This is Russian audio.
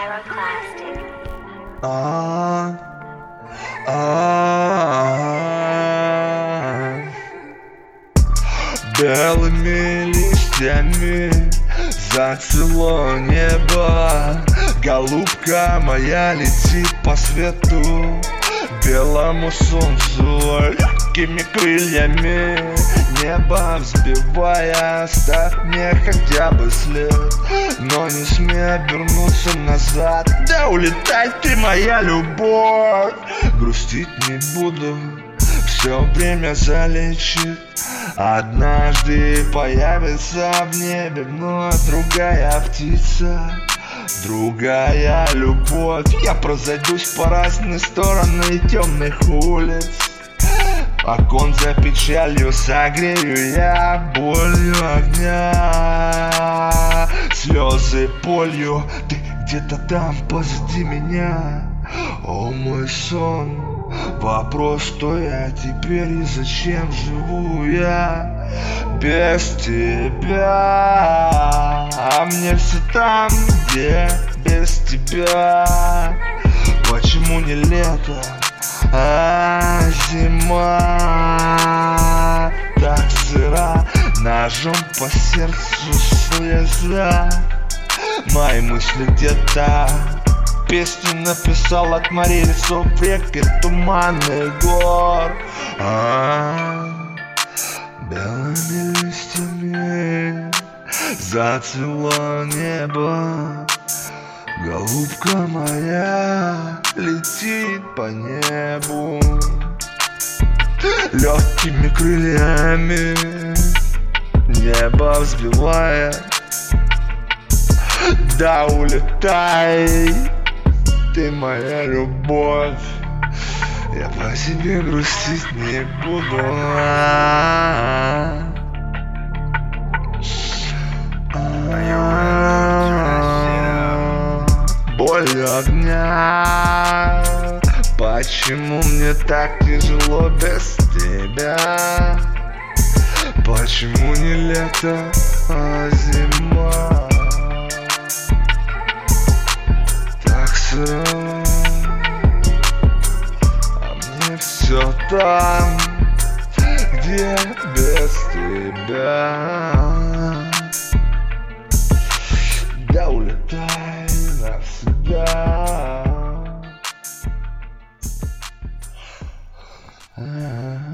Pyroclastic. А, а, Белыми листьями зацвело небо Голубка моя летит по свету Белому солнцу легкими крыльями. Небо взбивая, ставь мне хотя бы след. Но не смей обернуться назад. Да улетай ты, моя любовь. Грустить не буду, все время залечит. Однажды появится в небе вновь другая птица Другая любовь. Я прозойдусь по разные стороны темных улиц Окон за печалью согрею я болью огня. Слезы болью, ты где-то там позади меня. О мой сон, вопрос, что я теперь и зачем живу я без тебя? А мне все там, где без тебя. Почему не лето, а зима. Так сыра, ножом по сердцу слеза. Мои мысли где-то. Песню написал от морей лесов, рек и туманных гор. А Белыми листьями зацвело небо. Голубка моя летит по небу Легкими крыльями. Небо взбивая Да улетай Ты моя любовь. Я по себе грустить не буду. Боль огня Почему мне так тяжело без тебя? Почему не лето, а зима? Так все, а мне все там, где без тебя. Да улетай навсегда. Uh...